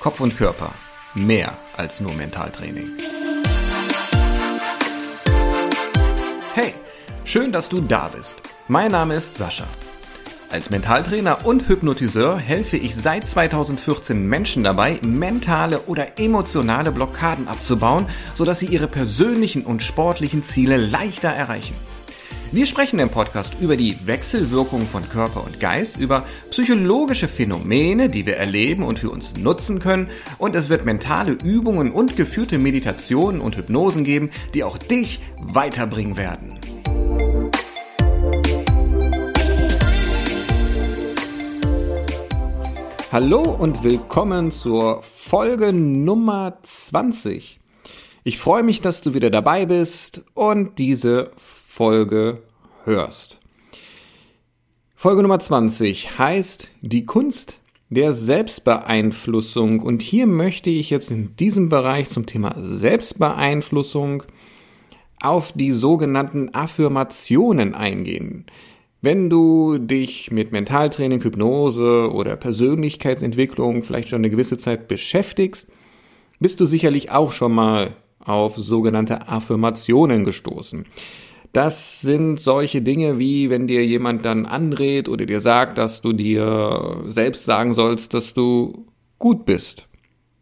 Kopf und Körper. Mehr als nur Mentaltraining. Hey, schön, dass du da bist. Mein Name ist Sascha. Als Mentaltrainer und Hypnotiseur helfe ich seit 2014 Menschen dabei, mentale oder emotionale Blockaden abzubauen, sodass sie ihre persönlichen und sportlichen Ziele leichter erreichen. Wir sprechen im Podcast über die Wechselwirkung von Körper und Geist, über psychologische Phänomene, die wir erleben und für uns nutzen können und es wird mentale Übungen und geführte Meditationen und Hypnosen geben, die auch dich weiterbringen werden. Hallo und willkommen zur Folge Nummer 20. Ich freue mich, dass du wieder dabei bist und diese Folge hörst. Folge Nummer 20 heißt die Kunst der Selbstbeeinflussung und hier möchte ich jetzt in diesem Bereich zum Thema Selbstbeeinflussung auf die sogenannten Affirmationen eingehen. Wenn du dich mit Mentaltraining, Hypnose oder Persönlichkeitsentwicklung vielleicht schon eine gewisse Zeit beschäftigst, bist du sicherlich auch schon mal auf sogenannte Affirmationen gestoßen. Das sind solche Dinge wie, wenn dir jemand dann anrät oder dir sagt, dass du dir selbst sagen sollst, dass du gut bist,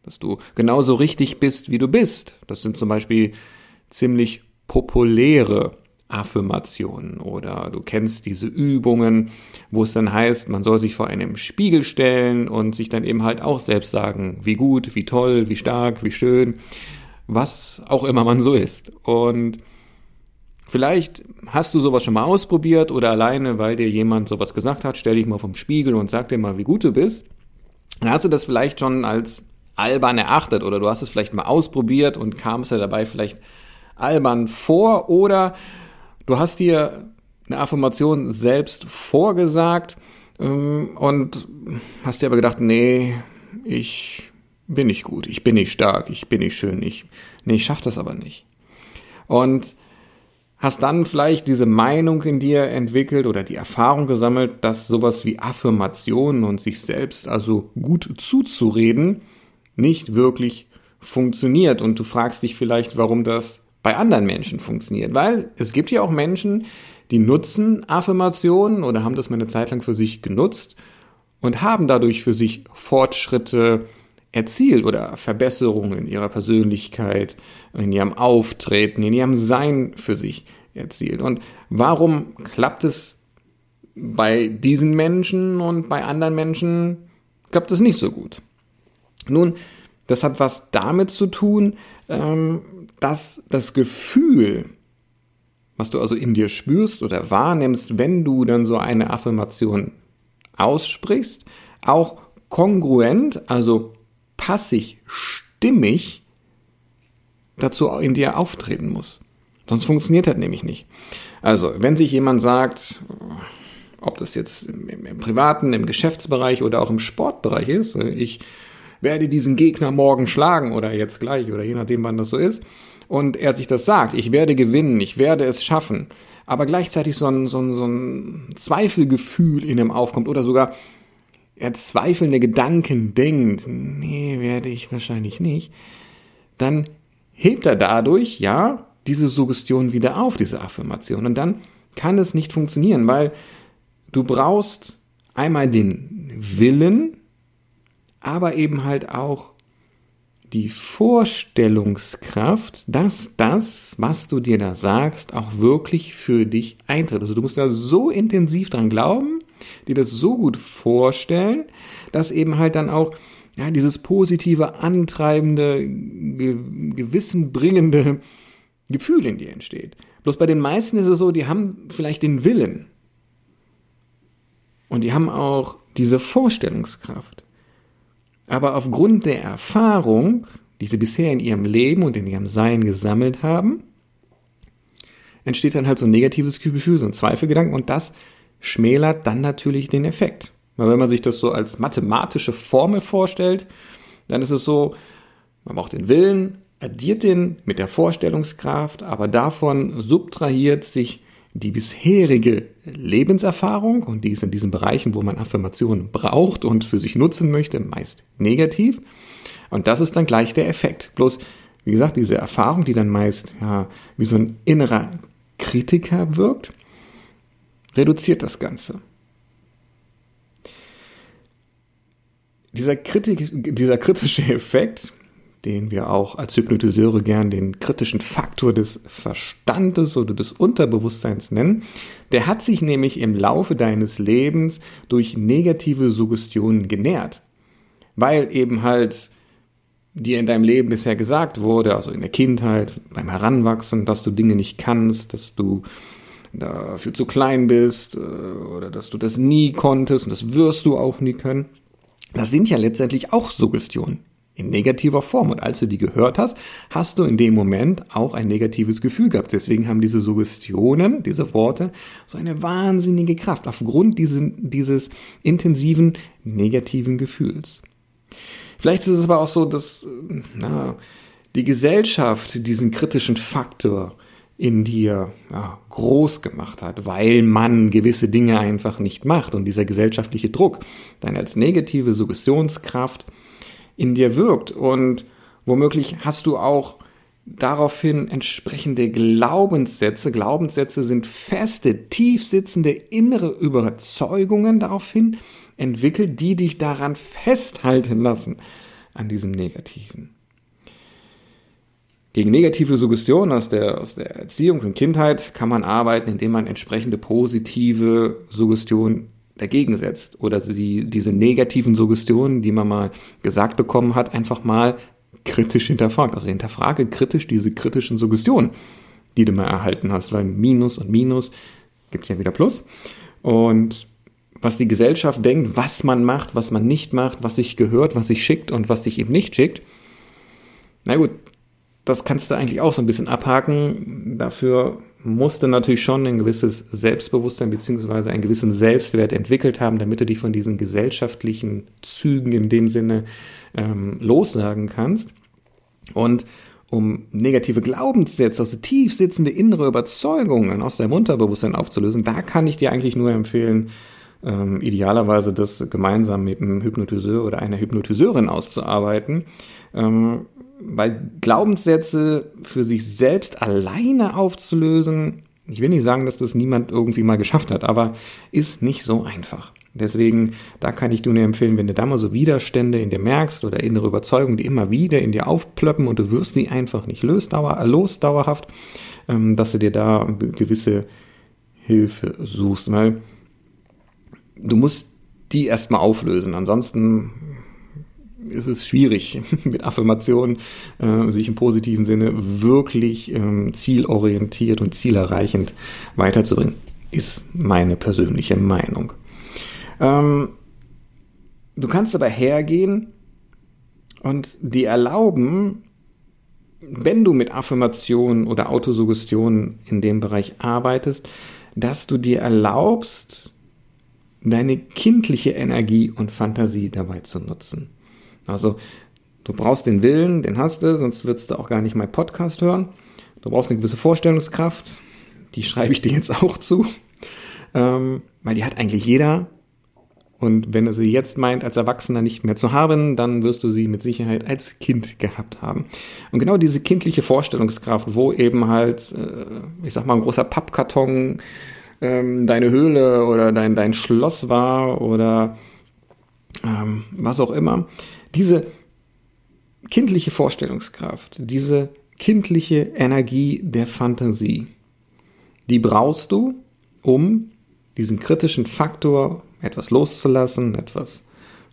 dass du genauso richtig bist, wie du bist. Das sind zum Beispiel ziemlich populäre Affirmationen oder du kennst diese Übungen, wo es dann heißt, man soll sich vor einem Spiegel stellen und sich dann eben halt auch selbst sagen, wie gut, wie toll, wie stark, wie schön, was auch immer man so ist. Und Vielleicht hast du sowas schon mal ausprobiert oder alleine, weil dir jemand sowas gesagt hat, stell dich mal vom Spiegel und sag dir mal, wie gut du bist. Dann hast du das vielleicht schon als albern erachtet oder du hast es vielleicht mal ausprobiert und kamst dir dabei vielleicht albern vor oder du hast dir eine Affirmation selbst vorgesagt ähm, und hast dir aber gedacht, nee, ich bin nicht gut, ich bin nicht stark, ich bin nicht schön, ich, nee, ich schaff das aber nicht. Und hast dann vielleicht diese Meinung in dir entwickelt oder die Erfahrung gesammelt, dass sowas wie Affirmationen und sich selbst also gut zuzureden nicht wirklich funktioniert? Und du fragst dich vielleicht, warum das bei anderen Menschen funktioniert, weil es gibt ja auch Menschen, die nutzen Affirmationen oder haben das mal eine Zeit lang für sich genutzt und haben dadurch für sich Fortschritte erzielt oder Verbesserungen in ihrer Persönlichkeit, in ihrem Auftreten, in ihrem Sein für sich erzielt. Und warum klappt es bei diesen Menschen und bei anderen Menschen klappt es nicht so gut? Nun, das hat was damit zu tun, ähm, dass das Gefühl, was du also in dir spürst oder wahrnimmst, wenn du dann so eine Affirmation aussprichst, auch kongruent, also passig, stimmig dazu in dir auftreten muss. Sonst funktioniert das nämlich nicht. Also, wenn sich jemand sagt, ob das jetzt im, im, privaten, im Geschäftsbereich oder auch im Sportbereich ist, ich werde diesen Gegner morgen schlagen oder jetzt gleich oder je nachdem, wann das so ist, und er sich das sagt, ich werde gewinnen, ich werde es schaffen, aber gleichzeitig so ein, so ein, so ein Zweifelgefühl in ihm aufkommt oder sogar er zweifelnde Gedanken denkt, nee, werde ich wahrscheinlich nicht, dann hebt er dadurch, ja, diese Suggestion wieder auf, diese Affirmation. Und dann kann es nicht funktionieren, weil du brauchst einmal den Willen, aber eben halt auch die Vorstellungskraft, dass das, was du dir da sagst, auch wirklich für dich eintritt. Also du musst da so intensiv dran glauben, dir das so gut vorstellen, dass eben halt dann auch ja, dieses positive, antreibende, gewissenbringende Gefühl in dir entsteht. Bloß bei den meisten ist es so, die haben vielleicht den Willen. Und die haben auch diese Vorstellungskraft. Aber aufgrund der Erfahrung, die sie bisher in ihrem Leben und in ihrem Sein gesammelt haben, entsteht dann halt so ein negatives Gefühl, so ein Zweifelgedanken und das schmälert dann natürlich den Effekt. Weil wenn man sich das so als mathematische Formel vorstellt, dann ist es so, man braucht den Willen, addiert den mit der Vorstellungskraft, aber davon subtrahiert sich die bisherige Lebenserfahrung, und die ist in diesen Bereichen, wo man Affirmationen braucht und für sich nutzen möchte, meist negativ. Und das ist dann gleich der Effekt. Bloß, wie gesagt, diese Erfahrung, die dann meist ja, wie so ein innerer Kritiker wirkt, reduziert das Ganze. Dieser, Kritik, dieser kritische Effekt, den wir auch als Hypnotiseure gern den kritischen Faktor des Verstandes oder des Unterbewusstseins nennen, der hat sich nämlich im Laufe deines Lebens durch negative Suggestionen genährt. Weil eben halt dir in deinem Leben bisher gesagt wurde, also in der Kindheit, beim Heranwachsen, dass du Dinge nicht kannst, dass du dafür zu klein bist äh, oder dass du das nie konntest und das wirst du auch nie können. Das sind ja letztendlich auch Suggestionen in negativer Form. Und als du die gehört hast, hast du in dem Moment auch ein negatives Gefühl gehabt. Deswegen haben diese Suggestionen, diese Worte, so eine wahnsinnige Kraft aufgrund diesen, dieses intensiven negativen Gefühls. Vielleicht ist es aber auch so, dass na, die Gesellschaft diesen kritischen Faktor in dir ja, groß gemacht hat, weil man gewisse Dinge einfach nicht macht und dieser gesellschaftliche Druck dann als negative Suggestionskraft in dir wirkt und womöglich hast du auch daraufhin entsprechende Glaubenssätze. Glaubenssätze sind feste, tief sitzende innere Überzeugungen daraufhin entwickelt, die dich daran festhalten lassen an diesem Negativen. Gegen negative Suggestionen aus der, aus der Erziehung und Kindheit kann man arbeiten, indem man entsprechende positive Suggestionen dagegen setzt oder sie, diese negativen Suggestionen, die man mal gesagt bekommen hat, einfach mal kritisch hinterfragt. Also hinterfrage kritisch diese kritischen Suggestionen, die du mal erhalten hast, weil Minus und Minus gibt ja wieder Plus. Und was die Gesellschaft denkt, was man macht, was man nicht macht, was sich gehört, was sich schickt und was sich eben nicht schickt. Na gut, das kannst du eigentlich auch so ein bisschen abhaken. Dafür musste natürlich schon ein gewisses Selbstbewusstsein beziehungsweise einen gewissen Selbstwert entwickelt haben, damit du dich von diesen gesellschaftlichen Zügen in dem Sinne ähm, lossagen kannst. Und um negative Glaubenssätze, also tief sitzende innere Überzeugungen aus deinem Unterbewusstsein aufzulösen, da kann ich dir eigentlich nur empfehlen, ähm, idealerweise das gemeinsam mit einem Hypnotiseur oder einer Hypnotiseurin auszuarbeiten. Ähm, weil Glaubenssätze für sich selbst alleine aufzulösen, ich will nicht sagen, dass das niemand irgendwie mal geschafft hat, aber ist nicht so einfach. Deswegen, da kann ich dir nur empfehlen, wenn du da mal so Widerstände in dir merkst oder innere Überzeugungen, die immer wieder in dir aufplöppen und du wirst die einfach nicht los, dauer, los dauerhaft, ähm, dass du dir da gewisse Hilfe suchst, weil du musst die erstmal auflösen. Ansonsten ist es schwierig, mit Affirmationen äh, sich im positiven Sinne wirklich ähm, zielorientiert und zielerreichend weiterzubringen, ist meine persönliche Meinung. Ähm, du kannst aber hergehen und dir erlauben, wenn du mit Affirmationen oder Autosuggestionen in dem Bereich arbeitest, dass du dir erlaubst, deine kindliche Energie und Fantasie dabei zu nutzen. Also du brauchst den Willen, den hast du, sonst würdest du auch gar nicht meinen Podcast hören. Du brauchst eine gewisse Vorstellungskraft, die schreibe ich dir jetzt auch zu, ähm, weil die hat eigentlich jeder. Und wenn er sie jetzt meint, als Erwachsener nicht mehr zu haben, dann wirst du sie mit Sicherheit als Kind gehabt haben. Und genau diese kindliche Vorstellungskraft, wo eben halt, äh, ich sag mal, ein großer Pappkarton ähm, deine Höhle oder dein, dein Schloss war oder ähm, was auch immer, diese kindliche Vorstellungskraft, diese kindliche Energie der Fantasie, die brauchst du, um diesen kritischen Faktor etwas loszulassen, etwas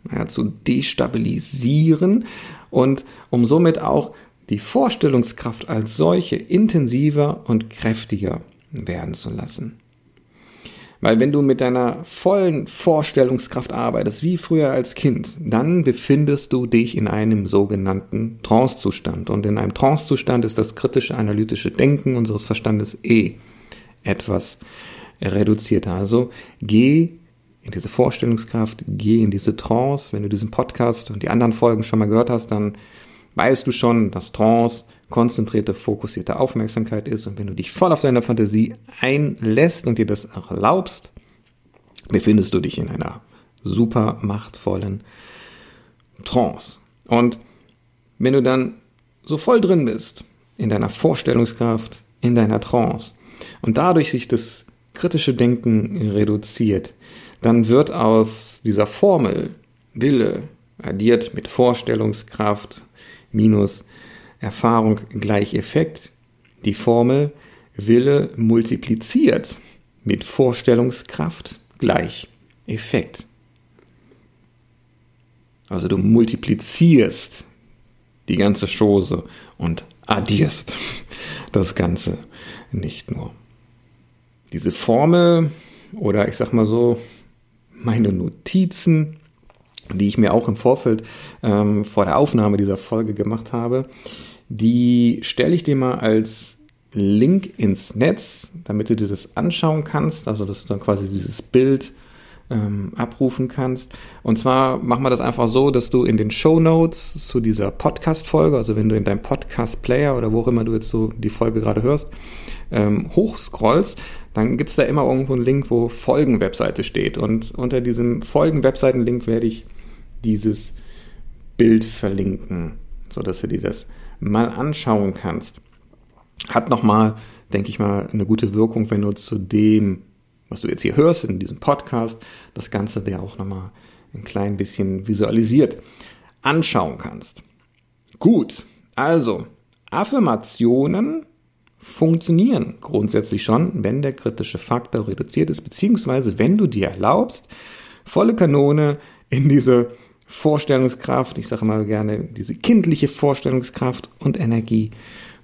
naja, zu destabilisieren und um somit auch die Vorstellungskraft als solche intensiver und kräftiger werden zu lassen. Weil wenn du mit deiner vollen Vorstellungskraft arbeitest, wie früher als Kind, dann befindest du dich in einem sogenannten Trancezustand. Und in einem Trancezustand ist das kritische analytische Denken unseres Verstandes eh etwas reduzierter. Also geh in diese Vorstellungskraft, geh in diese Trance. Wenn du diesen Podcast und die anderen Folgen schon mal gehört hast, dann weißt du schon, dass Trance konzentrierte, fokussierte Aufmerksamkeit ist. Und wenn du dich voll auf deine Fantasie einlässt und dir das erlaubst, befindest du dich in einer super machtvollen Trance. Und wenn du dann so voll drin bist, in deiner Vorstellungskraft, in deiner Trance, und dadurch sich das kritische Denken reduziert, dann wird aus dieser Formel Wille addiert mit Vorstellungskraft minus Erfahrung gleich Effekt die Formel Wille multipliziert mit Vorstellungskraft gleich Effekt. Also du multiplizierst die ganze Chose und addierst das Ganze nicht nur. Diese Formel oder ich sag mal so, meine Notizen, die ich mir auch im Vorfeld ähm, vor der Aufnahme dieser Folge gemacht habe, die stelle ich dir mal als Link ins Netz, damit du dir das anschauen kannst, also dass du dann quasi dieses Bild ähm, abrufen kannst. Und zwar machen wir das einfach so, dass du in den Show Notes zu dieser Podcast-Folge, also wenn du in deinem Podcast-Player oder wo auch immer du jetzt so die Folge gerade hörst, ähm, hochscrollst, dann gibt's da immer irgendwo einen Link, wo Folgen-Webseite steht. Und unter diesem Folgen-Webseiten-Link werde ich dieses Bild verlinken, sodass du dir das mal anschauen kannst. Hat nochmal, denke ich mal, eine gute Wirkung, wenn du zu dem was du jetzt hier hörst in diesem Podcast, das Ganze dir auch nochmal ein klein bisschen visualisiert anschauen kannst. Gut, also Affirmationen funktionieren grundsätzlich schon, wenn der kritische Faktor reduziert ist, beziehungsweise wenn du dir erlaubst, volle Kanone in diese Vorstellungskraft, ich sage mal gerne, diese kindliche Vorstellungskraft und Energie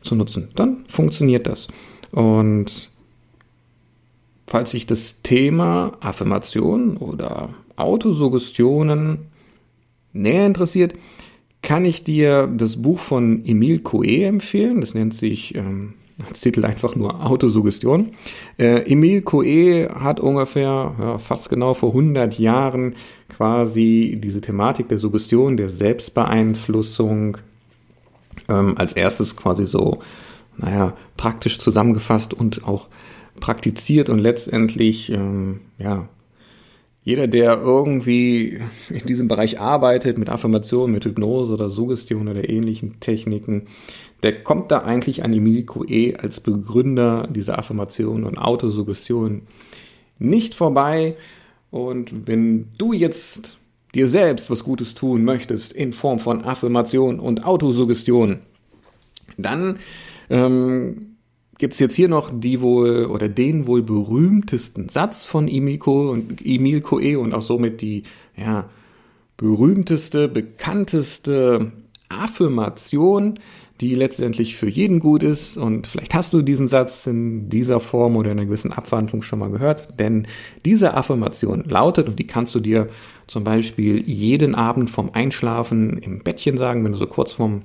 zu nutzen. Dann funktioniert das. Und Falls sich das Thema Affirmation oder Autosuggestionen näher interessiert, kann ich dir das Buch von Emile Coué empfehlen. Das nennt sich ähm, als Titel einfach nur Autosuggestion. Äh, Emile Coué hat ungefähr ja, fast genau vor 100 Jahren quasi diese Thematik der Suggestion, der Selbstbeeinflussung ähm, als erstes quasi so, naja, praktisch zusammengefasst und auch praktiziert und letztendlich, ähm, ja, jeder, der irgendwie in diesem Bereich arbeitet, mit Affirmation, mit Hypnose oder Suggestion oder ähnlichen Techniken, der kommt da eigentlich an Emile Coué als Begründer dieser Affirmation und Autosuggestion nicht vorbei. Und wenn du jetzt dir selbst was Gutes tun möchtest in Form von Affirmation und Autosuggestion, dann ähm, gibt es jetzt hier noch die wohl oder den wohl berühmtesten Satz von Emil Coe und auch somit die ja, berühmteste, bekannteste Affirmation, die letztendlich für jeden gut ist. Und vielleicht hast du diesen Satz in dieser Form oder in einer gewissen Abwandlung schon mal gehört. Denn diese Affirmation lautet, und die kannst du dir zum Beispiel jeden Abend vom Einschlafen im Bettchen sagen, wenn du so kurz vorm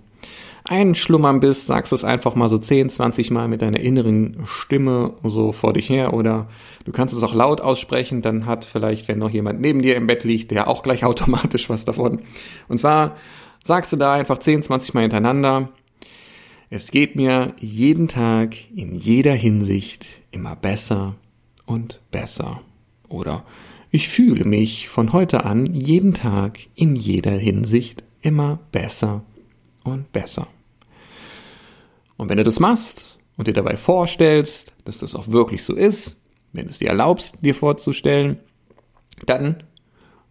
einschlummern bist, sagst es einfach mal so 10, 20 Mal mit deiner inneren Stimme so vor dich her oder du kannst es auch laut aussprechen, dann hat vielleicht, wenn noch jemand neben dir im Bett liegt, der auch gleich automatisch was davon. Und zwar sagst du da einfach 10, 20 Mal hintereinander, es geht mir jeden Tag in jeder Hinsicht immer besser und besser. Oder ich fühle mich von heute an jeden Tag in jeder Hinsicht immer besser und besser. Und wenn du das machst und dir dabei vorstellst, dass das auch wirklich so ist, wenn es dir erlaubst, dir vorzustellen, dann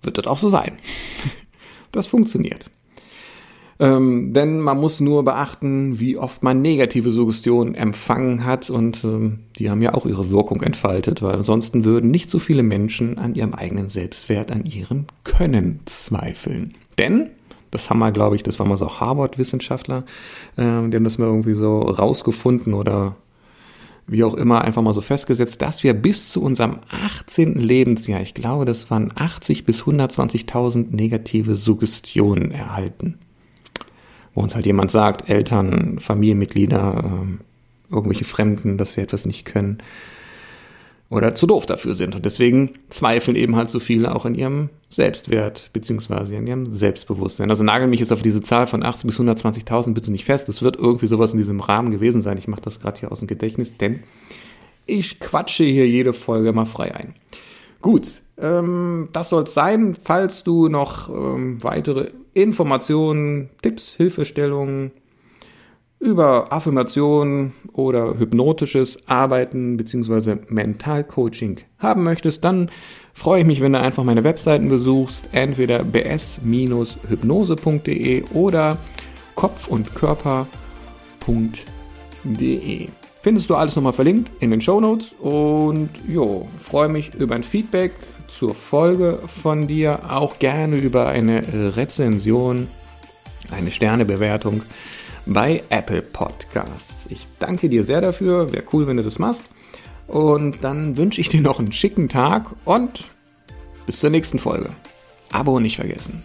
wird das auch so sein. Das funktioniert. Ähm, denn man muss nur beachten, wie oft man negative Suggestionen empfangen hat und ähm, die haben ja auch ihre Wirkung entfaltet, weil ansonsten würden nicht so viele Menschen an ihrem eigenen Selbstwert, an ihrem Können zweifeln. Denn das haben wir, glaube ich, das waren mal so Harvard-Wissenschaftler, äh, die haben das mal irgendwie so rausgefunden oder wie auch immer einfach mal so festgesetzt, dass wir bis zu unserem 18. Lebensjahr, ich glaube, das waren 80 bis 120.000 negative Suggestionen erhalten. Wo uns halt jemand sagt, Eltern, Familienmitglieder, äh, irgendwelche Fremden, dass wir etwas nicht können. oder zu doof dafür sind. Und deswegen zweifeln eben halt so viele auch in ihrem Selbstwert beziehungsweise in ihrem Selbstbewusstsein. Also nagel mich jetzt auf diese Zahl von 80 bis 120.000 bitte nicht fest. Es wird irgendwie sowas in diesem Rahmen gewesen sein. Ich mache das gerade hier aus dem Gedächtnis, denn ich quatsche hier jede Folge mal frei ein. Gut, ähm, das soll es sein. Falls du noch ähm, weitere Informationen, Tipps, Hilfestellungen, über Affirmation oder hypnotisches Arbeiten bzw. Mentalcoaching haben möchtest, dann freue ich mich, wenn du einfach meine Webseiten besuchst, entweder bs-hypnose.de oder kopfundkörper.de. Findest du alles nochmal verlinkt in den Show Notes und jo, freue mich über ein Feedback zur Folge von dir, auch gerne über eine Rezension, eine Sternebewertung bei Apple Podcasts. Ich danke dir sehr dafür. Wäre cool, wenn du das machst. Und dann wünsche ich dir noch einen schicken Tag und bis zur nächsten Folge. Abo nicht vergessen.